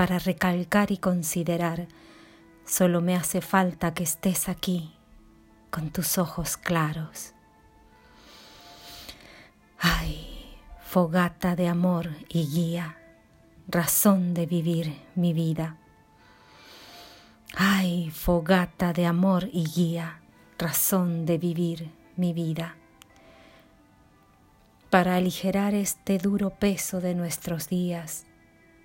para recalcar y considerar, solo me hace falta que estés aquí con tus ojos claros. Ay, fogata de amor y guía, razón de vivir mi vida. Ay, fogata de amor y guía, razón de vivir mi vida. Para aligerar este duro peso de nuestros días,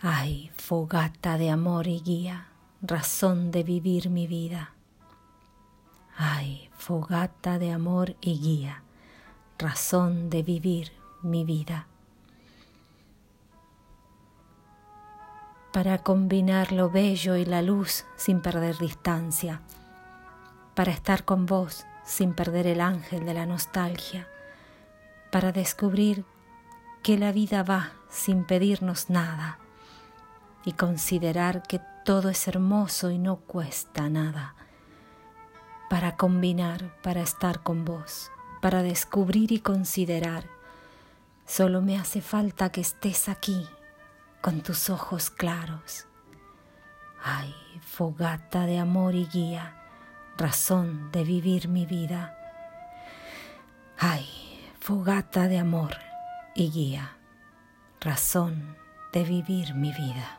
Ay, fogata de amor y guía, razón de vivir mi vida. Ay, fogata de amor y guía, razón de vivir mi vida. Para combinar lo bello y la luz sin perder distancia, para estar con vos sin perder el ángel de la nostalgia, para descubrir que la vida va sin pedirnos nada y considerar que todo es hermoso y no cuesta nada. Para combinar, para estar con vos, para descubrir y considerar, solo me hace falta que estés aquí con tus ojos claros. Ay, fogata de amor y guía, razón de vivir mi vida. Ay, fogata de amor y guía, razón de vivir mi vida.